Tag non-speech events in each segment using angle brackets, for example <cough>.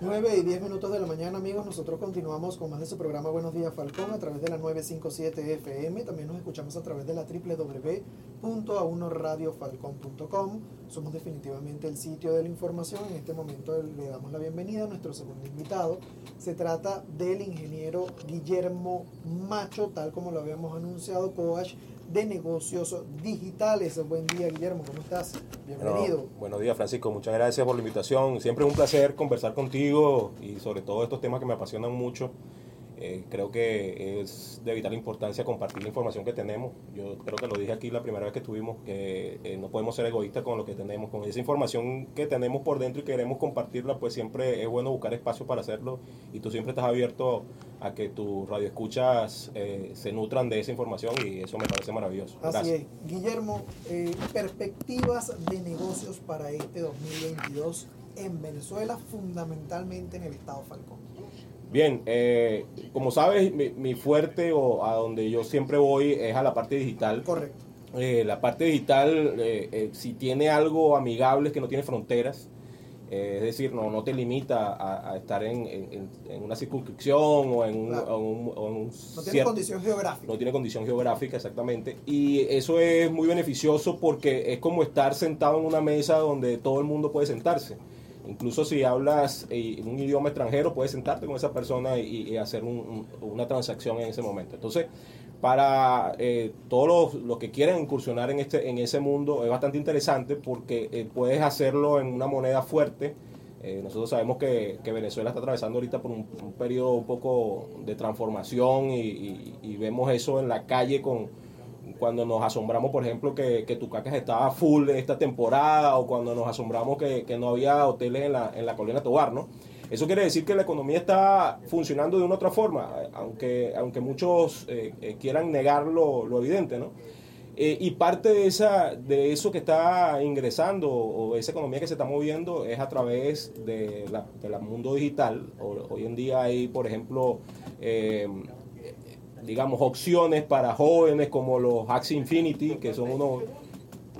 9 y 10 minutos de la mañana, amigos. Nosotros continuamos con más de su programa Buenos Días Falcón a través de la 957 FM. También nos escuchamos a través de la www.a1radiofalcón.com. Somos definitivamente el sitio de la información. En este momento le damos la bienvenida a nuestro segundo invitado. Se trata del ingeniero Guillermo Macho, tal como lo habíamos anunciado, coach de negocios digitales. Buen día, Guillermo, ¿cómo estás? Bienvenido. buenos días, Francisco. Muchas gracias por la invitación. Siempre es un placer conversar contigo y sobre todo estos temas que me apasionan mucho. Eh, creo que es de vital importancia compartir la información que tenemos. Yo creo que lo dije aquí la primera vez que estuvimos, que eh, no podemos ser egoístas con lo que tenemos, con esa información que tenemos por dentro y queremos compartirla, pues siempre es bueno buscar espacio para hacerlo y tú siempre estás abierto a que tus radioescuchas eh, se nutran de esa información y eso me parece maravilloso. Así es. Guillermo, perspectivas de negocios para este 2022 en Venezuela, fundamentalmente en el estado Falcón. Bien, eh, como sabes, mi, fuerte o a donde yo siempre voy es a la parte digital. Correcto. Eh, la parte digital, eh, si tiene algo amigable, es que no tiene fronteras. es decir, no, no te limita a, estar en, una circunscripción o en un... no tiene condición geográfica. No tiene condición geográfica, exactamente. Y eso es muy beneficioso porque es como estar sentado en una mesa donde todo el mundo puede sentarse. Incluso si hablas eh, un idioma extranjero, puedes sentarte con esa persona y, hacer una transacción en ese momento. Entonces, para eh, todos los, que quieren incursionar en, este, en ese mundo es bastante interesante porque eh, puedes hacerlo en una moneda fuerte. nosotros sabemos que, Venezuela está atravesando ahorita por un, periodo un poco de transformación y vemos eso en la calle con cuando nos asombramos, por ejemplo, que, que Tucacas estaba full esta temporada, o cuando nos asombramos que, no había hoteles en la, en la colina Tobar, ¿no? Eso quiere decir que la economía está funcionando de una otra forma, aunque, aunque muchos eh, eh, quieran negar lo, evidente, ¿no? Eh, y parte de, esa, de eso que está ingresando o esa economía que se está moviendo es a través de la, del mundo digital. hoy en día hay, por ejemplo, digamos, opciones para jóvenes como los Axie Infinity, que son unos...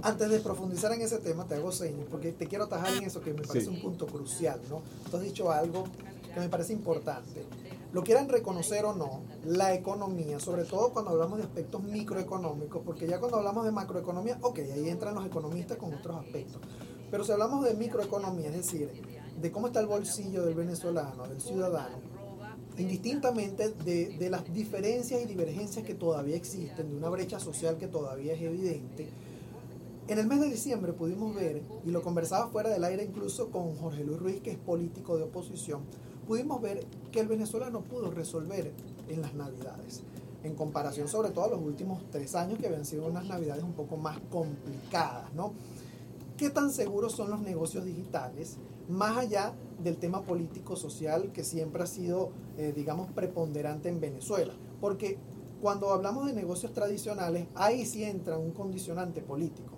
Antes de profundizar en ese tema, te hago señas, porque te quiero atajar en eso que me parece un punto crucial, ¿no? Tú has dicho algo que me parece importante. Lo quieran reconocer o no, la economía, sobre todo cuando hablamos de aspectos microeconómicos, porque ya cuando hablamos de macroeconomía, ok, ahí entran los economistas con otros aspectos. Pero si hablamos de microeconomía, es decir, de cómo está el bolsillo del venezolano, del ciudadano, indistintamente de, las diferencias y divergencias que todavía existen, de una brecha social que todavía es evidente, en el mes de diciembre pudimos ver, y lo conversaba fuera del aire incluso con Jorge Luis Ruiz, que es político de oposición, pudimos ver que el venezolano pudo resolver en las navidades, en comparación sobre todo a los últimos tres años que habían sido unas navidades un poco más complicadas, ¿no? ¿Qué tan seguros son los negocios digitales? Más allá del tema político-social que siempre ha sido, eh, digamos, preponderante en Venezuela. Porque cuando hablamos de negocios tradicionales, ahí sí entra un condicionante político.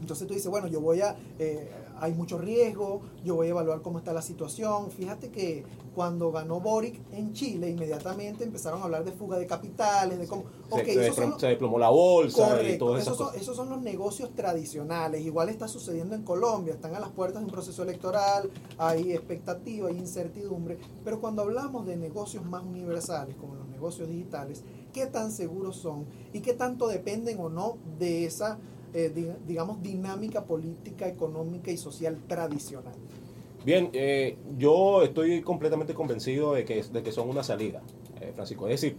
Entonces tú dices, bueno, yo voy a, eh, hay mucho riesgo, yo voy a evaluar cómo está la situación. Fíjate que cuando ganó Boric en Chile, inmediatamente empezaron a hablar de fuga de capitales, de cómo... se, desplomó la bolsa y. Esos, esos son los negocios tradicionales. Igual está sucediendo en Colombia, están a las puertas de un proceso electoral, hay expectativa, hay incertidumbre. Pero cuando hablamos de negocios más universales, como los negocios digitales, ¿qué tan seguros son y qué tanto dependen o no de esa eh, digamos, dinámica política, económica y social tradicional? Bien, eh, yo estoy completamente convencido de que, de que son una salida, eh, Francisco. Es decir,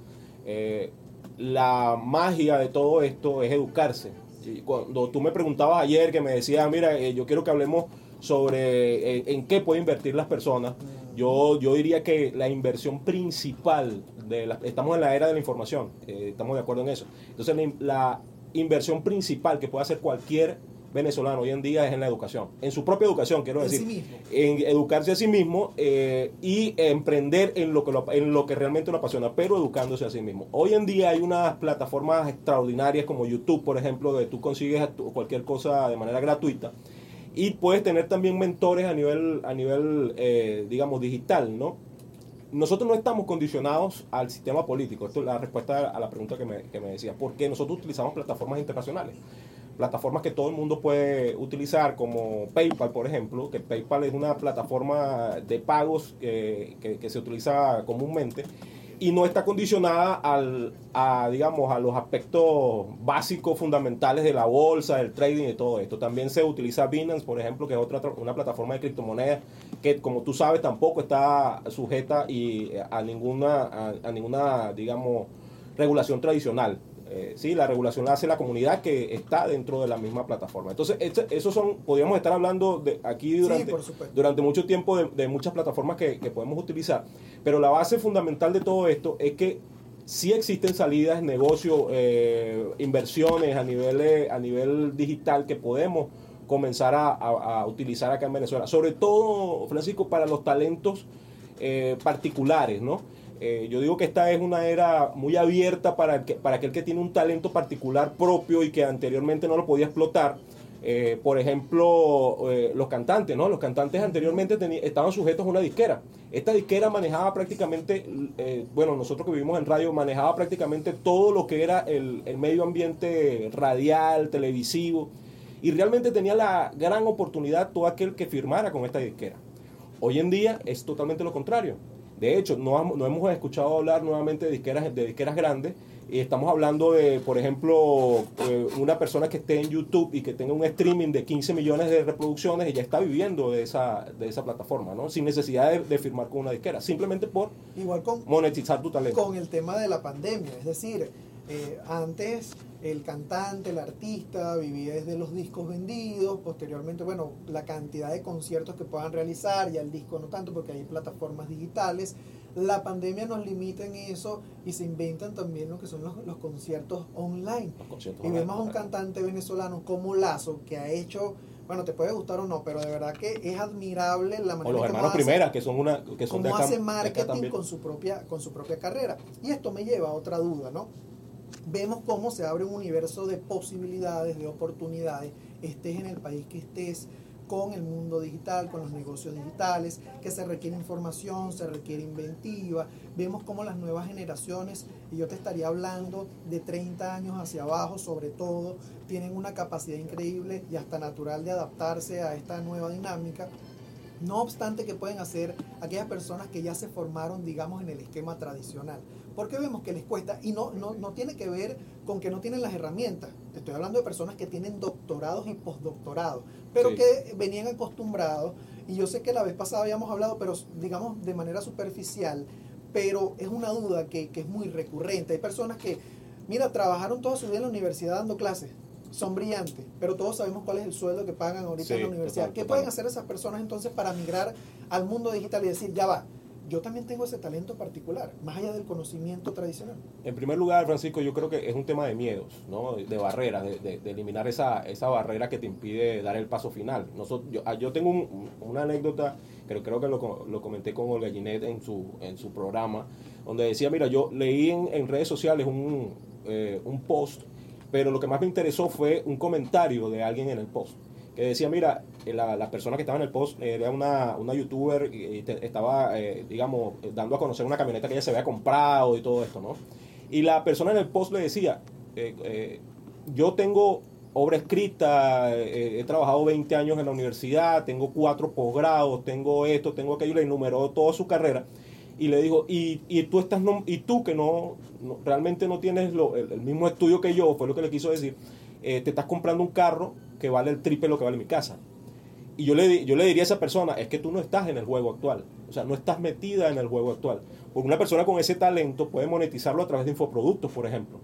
la magia de todo esto es educarse. Y cuando tú me preguntabas ayer, que me decías, mira, yo quiero que hablemos sobre en qué pueden invertir las personas, mm. yo, yo diría que la inversión principal, de la, estamos en la era de la información, estamos de acuerdo en eso. Entonces, la, inversión principal que puede hacer cualquier venezolano hoy en día es en la educación, en su propia educación, quiero decir, en educarse a sí mismo eh, y emprender en lo, que en lo que realmente lo apasiona, pero educándose a sí mismo. Hoy en día hay unas plataformas extraordinarias como YouTube, por ejemplo, donde tú consigues cualquier cosa de manera gratuita y puedes tener también mentores a nivel, a nivel eh, digamos, digital, ¿no? Nosotros no estamos condicionados al sistema político. Esto es la respuesta a la pregunta que me, que me decía. ¿Por qué nosotros utilizamos plataformas internacionales? plataformas que todo el mundo puede utilizar, como PayPal, por ejemplo, que PayPal es una plataforma de pagos que, que se utiliza comúnmente y no está condicionada al, a, digamos, a los aspectos básicos, fundamentales de la bolsa, del trading y todo esto. También se utiliza Binance, por ejemplo, que es otra una plataforma de criptomonedas que, como tú sabes, tampoco está sujeta y a ninguna, a ninguna, digamos, regulación tradicional. Eh, sí, la regulación la hace la comunidad que está dentro de la misma plataforma. Entonces, eso esos son, podríamos estar hablando de aquí durante, durante mucho tiempo de, muchas plataformas que, podemos utilizar, pero la base fundamental de todo esto es que sí existen salidas, negocios, eh, inversiones a nivel, a nivel digital que podemos comenzar a, utilizar acá en Venezuela, sobre todo, Francisco, para los talentos eh, particulares, ¿no? Eh, yo digo que esta es una era muy abierta para, que, para aquel que tiene un talento particular propio y que anteriormente no lo podía explotar. Eh, por ejemplo, eh, los cantantes, ¿no? Los cantantes anteriormente estaban sujetos a una disquera. Esta disquera manejaba prácticamente, bueno, nosotros que vivimos en radio, manejaba prácticamente todo lo que era el, el medio ambiente radial, televisivo, y realmente tenía la gran oportunidad todo aquel que firmara con esta disquera. Hoy en día es totalmente lo contrario de hecho, no, no hemos escuchado hablar nuevamente de disqueras, de disqueras grandes. Y estamos hablando de, por ejemplo, eh, una persona que esté en YouTube y que tenga un streaming de 15 millones de reproducciones y ya está viviendo de esa, de esa plataforma, ¿no? Sin necesidad de, firmar con una disquera, simplemente por Igual con, monetizar tu talento. Con el tema de la pandemia, es decir, eh, antes el cantante, el artista vivía desde los discos vendidos, posteriormente, bueno, la cantidad de conciertos que puedan realizar, ya el disco no tanto porque hay plataformas digitales. La pandemia nos limita en eso y se inventan también lo que son los, conciertos online. y vemos a un cantante venezolano como Lazo que ha hecho bueno, te puede gustar o no, pero de verdad que es admirable la manera o los hermanos primeras que son una que son hace marketing con su propia con su propia carrera. Y esto me lleva a otra duda, ¿no? Vemos cómo se abre un universo de posibilidades, de oportunidades, estés en el país que estés, con el mundo digital, con los negocios digitales, que se requiere información, se requiere inventiva. Vemos cómo las nuevas generaciones, y yo te estaría hablando de 30 años hacia abajo sobre todo, tienen una capacidad increíble y hasta natural de adaptarse a esta nueva dinámica. No obstante que pueden hacer aquellas personas que ya se formaron, digamos, en el esquema tradicional. Porque vemos que les cuesta y no, no, no tiene que ver con que no tienen las herramientas. Te estoy hablando de personas que tienen doctorados y postdoctorados, pero que venían acostumbrados. Y yo sé que la vez pasada habíamos hablado, pero digamos de manera superficial, pero es una duda que, que es muy recurrente. Hay personas que, mira, trabajaron toda su vida en la universidad dando clases, son brillantes, pero todos sabemos cuál es el sueldo que pagan ahorita en la universidad. ¿Qué pueden hacer esas personas entonces para migrar al mundo digital y decir, ya va, yo también tengo ese talento particular, más allá del conocimiento tradicional. En primer lugar, Francisco, yo creo que es un tema de miedos, ¿no? de barreras, de, eliminar esa, esa barrera que te impide dar el paso final. Nosotros, yo, ah, yo tengo una anécdota, pero creo que lo, lo, comenté con Olga Ginet en su, en su programa, donde decía, mira, yo leí en, redes sociales un, eh, un post, pero lo que más me interesó fue un comentario de alguien en el post que decía, mira, eh, la, la, persona que estaba en el post era una, una youtuber y, estaba, eh, digamos, dando a conocer una camioneta que ella se había comprado y todo esto, ¿no? Y la persona en el post le decía, eh, yo tengo obra escrita, he trabajado 20 años en la universidad, tengo cuatro posgrados, tengo esto, tengo aquello, le enumeró toda su carrera y le dijo, y, y tú estás y tú que no, realmente no tienes lo, el, mismo estudio que yo, fue lo que le quiso decir, te estás comprando un carro que vale el triple lo que vale mi casa. Y yo le, yo le diría a esa persona, es que tú no estás en el juego actual, o sea, no estás metida en el juego actual. Porque una persona con ese talento puede monetizarlo a través de infoproductos, por ejemplo.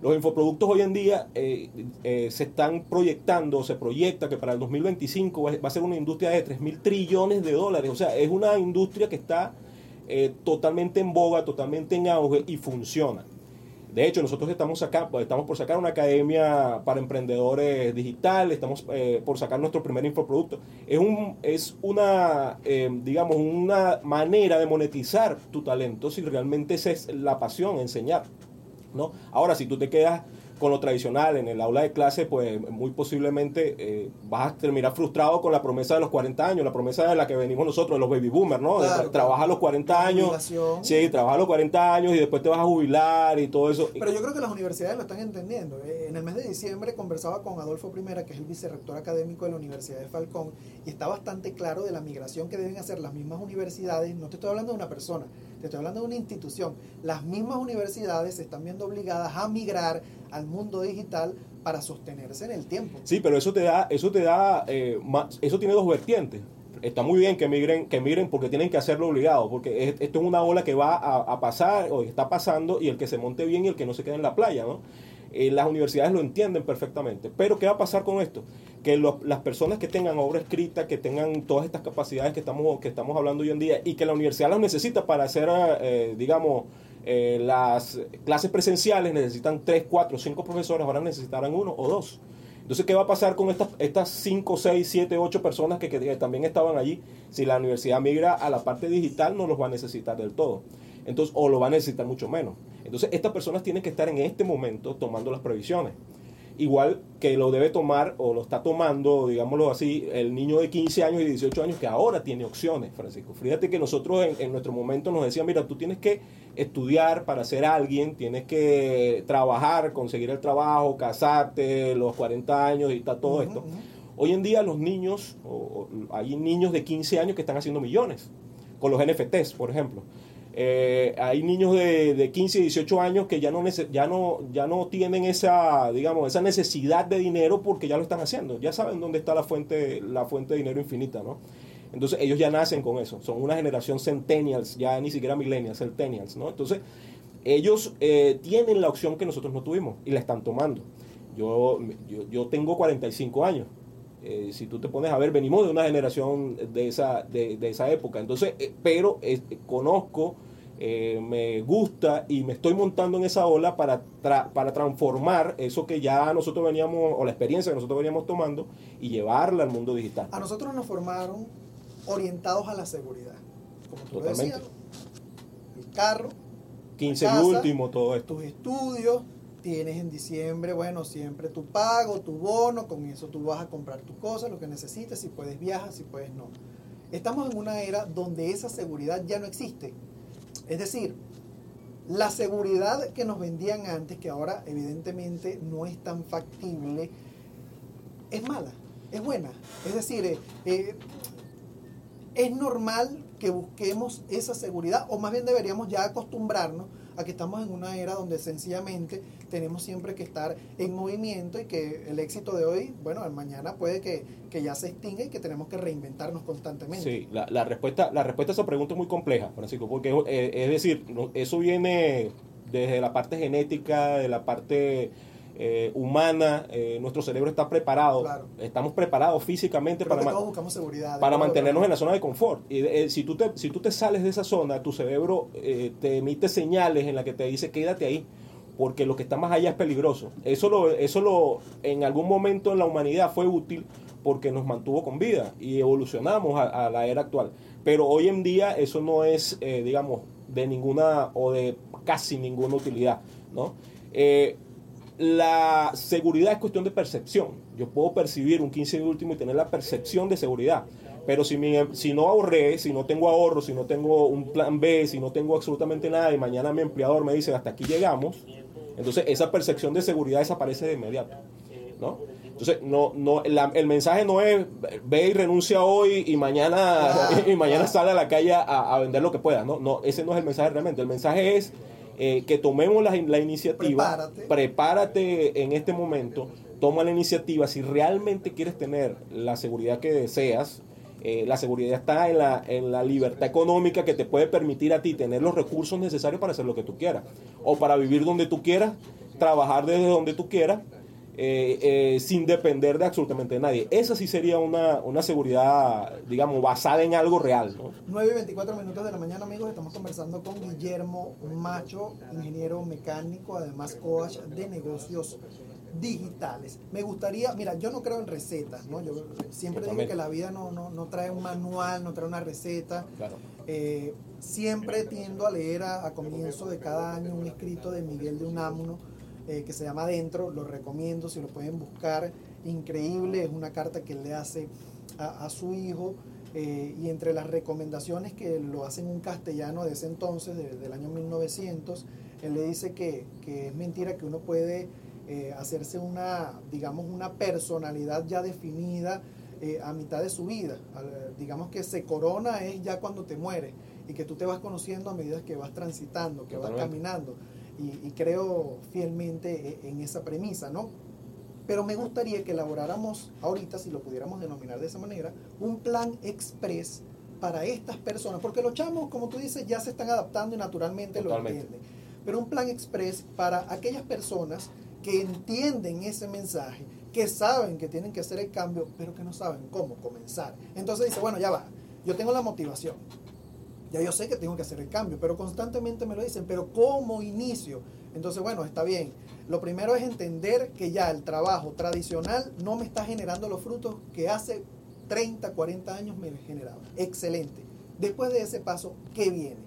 Los infoproductos hoy en día eh, eh, se están proyectando, se proyecta que para el 2025 va a ser una industria de 3 mil trillones de dólares. O sea, es una industria que está eh, totalmente en boga, totalmente en auge y funciona. De hecho, nosotros estamos, acá, estamos por sacar una academia para emprendedores digitales, estamos eh, por sacar nuestro primer infoproducto. Es, un, es una, eh, digamos, una manera de monetizar tu talento si realmente esa es la pasión, enseñar. ¿no? Ahora, si tú te quedas con lo tradicional en el aula de clase, pues muy posiblemente eh, vas a terminar frustrado con la promesa de los 40 años, la promesa de la que venimos nosotros, los baby boomers, ¿no? trabaja a los 40 años. Sí, trabaja a los 40 años y después te vas a jubilar y todo eso. Pero yo creo que las universidades lo están entendiendo. Eh, en el mes de diciembre conversaba con Adolfo Primera, que es el vicerrector académico de la Universidad de Falcón, y está bastante claro de la migración que deben hacer las mismas universidades. No te estoy hablando de una persona, te estoy hablando de una institución. Las mismas universidades se están viendo obligadas a migrar al mundo digital para sostenerse en el tiempo. Sí, pero eso te da, eso te da, eh, eso tiene dos vertientes. Está muy bien que migren, que migren porque tienen que hacerlo obligado, porque esto es una ola que va a, pasar o está pasando y el que se monte bien y el que no se quede en la playa, ¿no? Eh, las universidades lo entienden perfectamente. Pero ¿qué va a pasar con esto? Que las personas que tengan obra escrita, que tengan todas estas capacidades que estamos, que estamos hablando hoy en día y que la universidad las necesita para hacer, eh, digamos, eh, las clases presenciales necesitan 3, 4, 5 profesores, ahora necesitarán uno o dos. Entonces, ¿qué va a pasar con estas, estas 5, 6, 7, 8 personas que, también estaban allí? Si la universidad migra a la parte digital, no los va a necesitar del todo. Entonces, o lo va a necesitar mucho menos. Entonces, estas personas tienen que estar en este momento tomando las previsiones igual que lo debe tomar o lo está tomando, digámoslo así, el niño de 15 años y 18 años que ahora tiene opciones, Francisco. Fíjate que nosotros en, nuestro momento nos decían, mira, tú tienes que estudiar para ser alguien, tienes que trabajar, conseguir el trabajo, casarte, los 40 años y está todo esto. Hoy en día los niños, hay niños de 15 años que están haciendo millones con los NFTs, por ejemplo. Eh, hay niños de, de, 15 y 18 años que ya no, ya, no, ya no tienen esa, digamos, esa necesidad de dinero porque ya lo están haciendo. Ya saben dónde está la fuente, la fuente de dinero infinita, ¿no? Entonces ellos ya nacen con eso. Son una generación centennials, ya ni siquiera millennials, centennials, ¿no? Entonces ellos eh, tienen la opción que nosotros no tuvimos y la están tomando. Yo, yo, tengo 45 años. Eh, si tú te pones a ver, venimos de una generación de esa, de, esa época. Entonces, eh, pero conozco, me gusta y me estoy montando en esa ola para, para transformar eso que ya nosotros veníamos, o la experiencia que nosotros veníamos tomando, y llevarla al mundo digital. A nosotros nos formaron orientados a la seguridad. Como tú decías, el carro, 15 el último, todo esto. Tus estudios, tienes en diciembre, bueno, siempre tu pago, tu bono, con eso tú vas a comprar tus cosas, lo que necesites, si puedes viajar, si puedes no. Estamos en una era donde esa seguridad ya no existe. Es decir, la seguridad que nos vendían antes, que ahora evidentemente no es tan factible, es mala, es buena. Es decir, eh, eh, es normal que busquemos esa seguridad, o más bien deberíamos ya acostumbrarnos a que estamos en una era donde sencillamente tenemos siempre que estar en movimiento y que el éxito de hoy, bueno, mañana puede que, ya se extinga y que tenemos que reinventarnos constantemente. Sí, la, respuesta, la respuesta a esa pregunta es muy compleja, Francisco, porque es decir, eso viene desde la parte genética, de la parte eh, humana, eh, nuestro cerebro está preparado, estamos preparados físicamente para, para mantenernos en la zona de confort. Y eh, si, tú te, si tú te sales de esa zona, tu cerebro te emite señales en las que te dice quédate ahí, porque lo que está más allá es peligroso. Eso, lo, eso lo, en algún momento en la humanidad fue útil porque nos mantuvo con vida y evolucionamos a, la era actual. Pero hoy en día eso no es, digamos, de ninguna o de casi ninguna utilidad, ¿no? La seguridad es cuestión de percepción. Yo puedo percibir un 15 de último y tener la percepción de seguridad. Pero si, si no ahorré, si no tengo ahorro, si no tengo un plan B, si no tengo absolutamente nada y mañana mi empleador me dice hasta aquí llegamos, entonces esa percepción de seguridad desaparece de inmediato. ¿no? Entonces, no, no, el mensaje no es ve y renuncia hoy y mañana, <laughs> y mañana sale a la calle a, vender lo que pueda. ¿no? No, ese no es el mensaje realmente. El mensaje es eh, que tomemos la, la iniciativa, prepárate. en este momento, toma la iniciativa, si realmente quieres tener la seguridad que deseas, eh, la seguridad está en la, en la libertad económica que te puede permitir a ti tener los recursos necesarios para hacer lo que tú quieras, o para vivir donde tú quieras, trabajar desde donde tú quieras eh, eh, sin depender de absolutamente nadie. Esa sí sería una, una seguridad, digamos, basada en algo real. ¿no? 9 y 24 minutos de la mañana, amigos. Estamos conversando con Guillermo Macho, ingeniero mecánico, además coach de negocios digitales. Me gustaría, mira, yo no creo en recetas, ¿no? Yo siempre digo que la vida no, no, no, trae un manual, no trae una receta. Claro. Eh, siempre tiendo a leer a, a, comienzo de cada año un escrito de Miguel de Unamuno eh, que se llama Adentro, lo recomiendo si lo pueden buscar, increíble, es una carta que le hace a, su hijo eh, y entre las recomendaciones que lo hacen un castellano de ese entonces, del año 1900, él le dice que, es mentira que uno puede eh, hacerse una, digamos, una personalidad ya definida eh, a mitad de su vida. digamos que se corona es ya cuando te mueres y que tú te vas conociendo a medida que vas transitando, que vas caminando. Y, creo fielmente e, en esa premisa, ¿no? Pero me gustaría que elaboráramos ahorita, si lo pudiéramos denominar de esa manera, un plan express para estas personas, porque los chamos, como tú dices, ya se están adaptando y naturalmente lo entienden. Pero un plan express para aquellas personas que entienden ese mensaje, que saben que tienen que hacer el cambio, pero que no saben cómo comenzar. Entonces dice, bueno, ya va, yo tengo la motivación, ya yo sé que tengo que hacer el cambio, pero constantemente me lo dicen, pero ¿cómo inicio? Entonces, bueno, está bien. Lo primero es entender que ya el trabajo tradicional no me está generando los frutos que hace 30, 40 años me generaba. Excelente. Después de ese paso, ¿qué viene?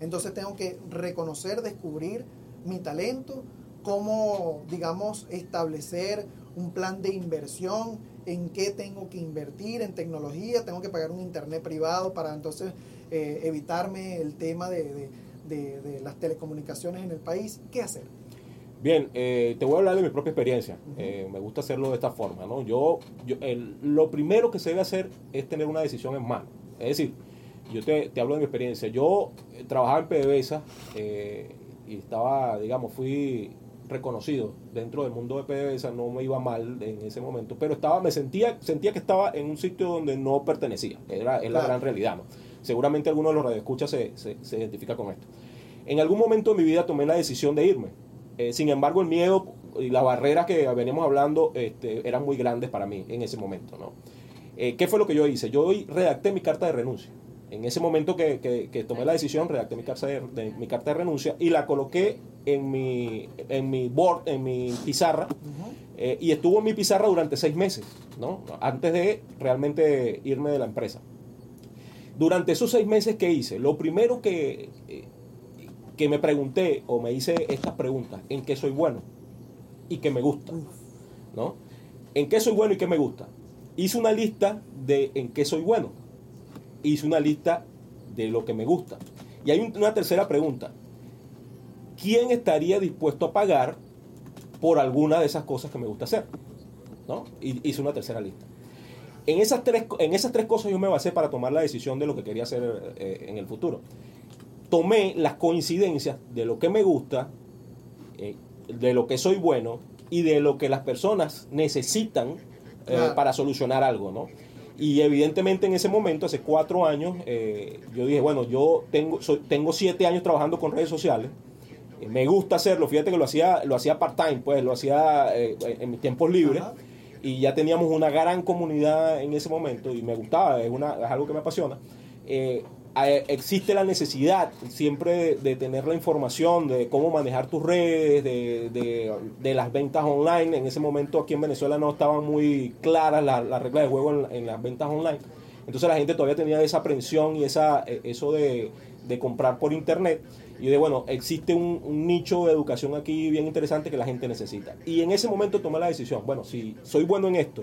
Entonces tengo que reconocer, descubrir mi talento, cómo, digamos, establecer un plan de inversión, en qué tengo que invertir en tecnología, tengo que pagar un internet privado para entonces eh, evitarme el tema de, las telecomunicaciones en el país. ¿Qué hacer? Bien, eh, te voy a hablar de mi propia experiencia. Eh, me gusta hacerlo de esta forma. ¿no? Yo, yo lo primero que se debe hacer es tener una decisión en mano. Es decir, yo te, te hablo de mi experiencia. Yo trabajaba en PDVSA y estaba, digamos, fui reconocido dentro del mundo de PDVSA, no me iba mal en ese momento, pero estaba, me sentía, sentía que estaba en un sitio donde no pertenecía, era, es la gran realidad, ¿no? Seguramente alguno de los radioescuchas se, se, se, identifica con esto. En algún momento de mi vida tomé la decisión de irme. Eh, sin embargo, el miedo y las barreras que veníamos hablando este, eran muy grandes para mí en ese momento, ¿no? Eh, ¿Qué fue lo que yo hice? Yo redacté mi carta de renuncia. En ese momento que, que, tomé la decisión, redacté mi carta de, mi carta de renuncia y la coloqué en mi, en mi board, en mi pizarra, eh, y estuvo en mi pizarra durante seis meses, ¿no? Antes de realmente irme de la empresa. Durante esos seis meses que hice, lo primero que, eh, que me pregunté o me hice estas preguntas, ¿en qué soy bueno? Y qué me gusta, ¿no? ¿En qué soy bueno y qué me gusta? Hice una lista de en qué soy bueno. Hice una lista de lo que me gusta. Y hay una tercera pregunta. ¿Quién estaría dispuesto a pagar por alguna de esas cosas que me gusta hacer? ¿No? Y hice una tercera lista. En esas, tres, en esas tres cosas yo me basé para tomar la decisión de lo que quería hacer eh, en el futuro. Tomé las coincidencias de lo que me gusta, eh, de lo que soy bueno y de lo que las personas necesitan eh, para solucionar algo, ¿no? Y evidentemente en ese momento, hace cuatro años, yo dije, bueno, yo tengo, tengo siete años trabajando con redes sociales, me gusta hacerlo, fíjate que lo hacía, lo hacía part-time, pues lo hacía eh, en mis tiempos libres. Y ya teníamos una gran comunidad en ese momento y me gustaba, es, una, es algo que me apasiona. Eh, existe la necesidad siempre de, tener la información de cómo manejar tus redes, de, de, las ventas online. En ese momento aquí en Venezuela no estaban muy claras las la reglas de juego en, en, las ventas online. Entonces la gente todavía tenía esa aprensión y esa, eh, eso de, comprar por internet. Y de bueno, existe un, nicho de educación aquí bien interesante que la gente necesita. Y en ese momento tomé la decisión, bueno, si soy bueno en esto,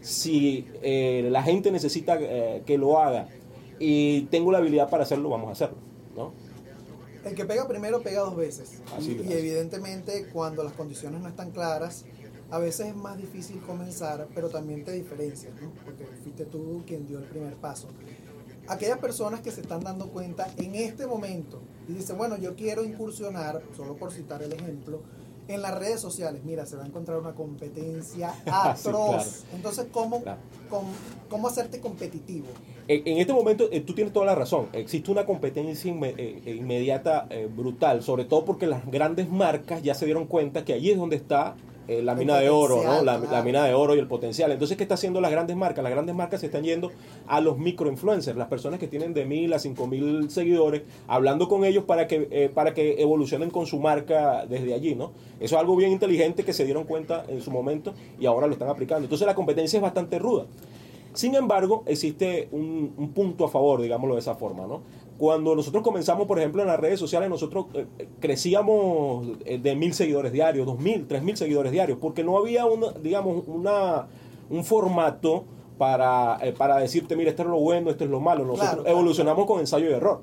si eh, la gente necesita eh, que lo haga y tengo la habilidad para hacerlo, vamos a hacerlo, ¿no? El que pega primero pega dos veces. y, evidentemente cuando las condiciones no están claras, a veces es más difícil comenzar, pero también te diferencias, ¿no? Porque fuiste tú quien dio el primer paso aquellas personas que se están dando cuenta en este momento y dicen, bueno, yo quiero incursionar, solo por citar el ejemplo, en las redes sociales, mira, se va a encontrar una competencia <laughs> atroz. Entonces, ¿cómo, ¿cómo, hacerte competitivo? En, este momento, eh, tú tienes toda la razón. Existe una competencia eh, eh, inmediata brutal, sobre todo porque las grandes marcas ya se dieron cuenta que allí es donde está eh, la mina de oro, ¿no? La, mina de oro y el potencial. Entonces, ¿qué está haciendo las grandes marcas? Las grandes marcas se están yendo a los microinfluencers, las personas que tienen de mil a cinco mil seguidores, hablando con ellos para que, eh, para que evolucionen con su marca desde allí, ¿no? Eso es algo bien inteligente que se dieron cuenta en su momento y ahora lo están aplicando. Entonces, la competencia es bastante ruda. Sin embargo, existe un, un punto a favor, digámoslo de esa forma, ¿no? Cuando nosotros comenzamos, por ejemplo, en las redes sociales, nosotros eh, eh, crecíamos eh, de mil seguidores diarios, dos mil, tres mil seguidores diarios, porque no había, una, digamos, una, un formato para, para decirte, mira, esto es lo bueno, esto es lo malo. Nosotros evolucionamos con ensayo y error.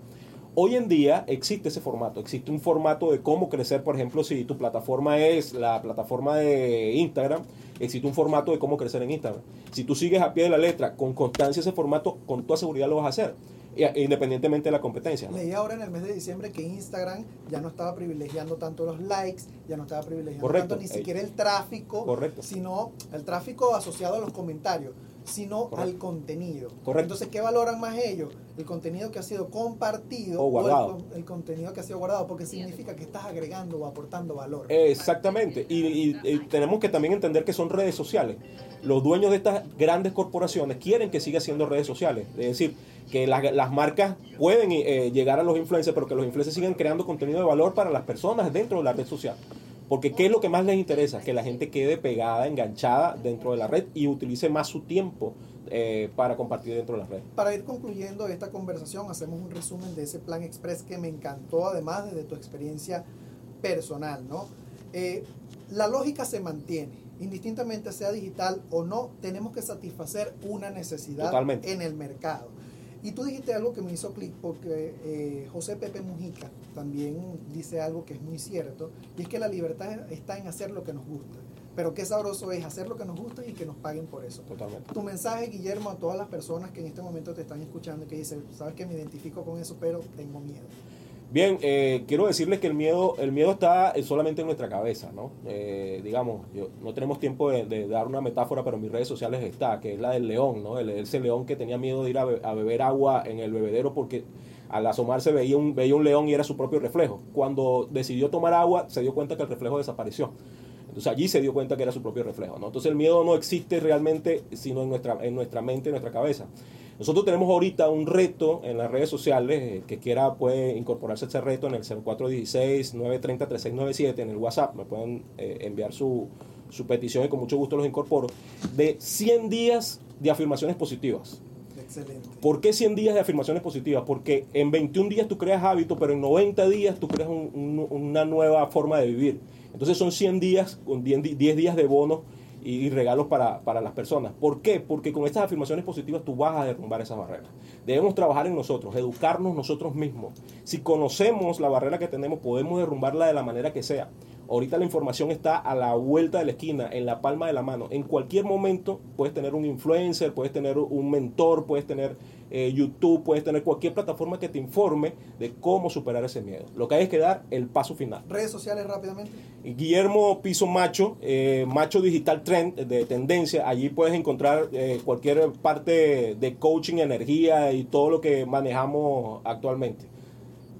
hoy en día existe ese formato, existe un formato de cómo crecer, por ejemplo, si tu plataforma es la plataforma de Instagram, existe un formato de cómo crecer en Instagram. Si tú sigues a pie de la letra, con constancia ese formato, con toda seguridad lo vas a hacer independientemente de la competencia. Leí ahora en el mes de diciembre que Instagram ya no estaba privilegiando tanto los likes, ya no estaba privilegiando tanto ni siquiera el tráfico, Correcto. sino el tráfico asociado a los comentarios sino al contenido. Correcto. Entonces, ¿qué valoran más ellos? El contenido que ha sido compartido o, guardado. el, contenido que ha sido guardado, porque significa que estás agregando o aportando valor. Exactamente. Y, tenemos que también entender que son redes sociales. Los dueños de estas grandes corporaciones quieren que siga siendo redes sociales. Es decir, que las marcas pueden eh, llegar a los influencers, pero que los influencers sigan creando contenido de valor para las personas dentro de la red social. Porque ¿qué es lo que más les interesa? Que la gente quede pegada, enganchada dentro de la red y utilice más su tiempo eh, para compartir dentro de la red. Para ir concluyendo esta conversación, hacemos un resumen de ese plan express que me encantó, además desde tu experiencia personal, ¿no? Eh, la lógica se mantiene, indistintamente sea digital o no, tenemos que satisfacer una necesidad en el mercado. Y tú dijiste algo que me hizo clic porque eh, José Pepe Mujica también dice algo que es muy cierto, y es que la libertad está en hacer lo que nos gusta. Pero qué sabroso es hacer lo que nos gusta y que nos paguen por eso. Totalmente. Tu mensaje, Guillermo, a todas las personas que en este momento te están escuchando y que dicen, sabes que me identifico con eso, pero tengo miedo. Bien, eh, quiero decirles que el miedo, el miedo está solamente en nuestra cabeza, ¿no? Eh, digamos, yo, no tenemos tiempo de, dar una metáfora, pero en mis redes sociales está, que es la del león, ¿no? El, ese león que tenía miedo de ir a, beber agua en el bebedero porque al asomarse veía un, veía un león y era su propio reflejo. Cuando decidió tomar agua, se dio cuenta que el reflejo desapareció. Entonces allí se dio cuenta que era su propio reflejo, ¿no? Entonces el miedo no existe realmente, sino en nuestra, en nuestra mente, en nuestra cabeza. Nosotros tenemos ahorita un reto en las redes sociales, el que quiera puede incorporarse a ese reto en el 0416-930-3697, en el WhatsApp, me pueden eh, enviar su, su petición y con mucho gusto los incorporo, de 100 días de afirmaciones positivas. Excelente. ¿Por qué 100 días de afirmaciones positivas? Porque en 21 días tú creas hábito, pero en 90 días tú creas una nueva forma de vivir. Entonces son 100 días con 10 días de bono y, regalos para, para, las personas. ¿Por qué? Porque con estas afirmaciones positivas tú vas a derrumbar esas barreras. Debemos trabajar en nosotros, educarnos nosotros mismos. Si conocemos la barrera que tenemos, podemos derrumbarla de la manera que sea. Ahorita la información está a la vuelta de la esquina, en la palma de la mano. En cualquier momento puedes tener un influencer, puedes tener un mentor, puedes tener eh, YouTube, puedes tener cualquier plataforma que te informe de cómo superar ese miedo. Lo que hay es que dar el paso final. Redes sociales rápidamente. Guillermo Piso Macho, eh, Macho Digital Trend de tendencia. Allí puedes encontrar eh, cualquier parte de coaching, energía y todo lo que manejamos actualmente.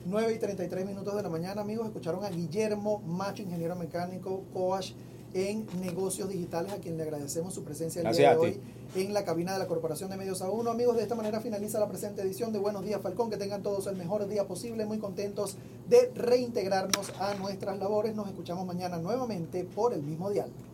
9 y 33 minutos de la mañana, amigos. Escucharon a Guillermo Macho, ingeniero mecánico, coach en negocios digitales, a quien le agradecemos su presencia el día de hoy en la cabina de la Corporación de Medios A1. Amigos, de esta manera finaliza la presente edición de Buenos Días Falcón. Que tengan todos el mejor día posible. Muy contentos de reintegrarnos a nuestras labores. Nos escuchamos mañana nuevamente por el mismo diálogo.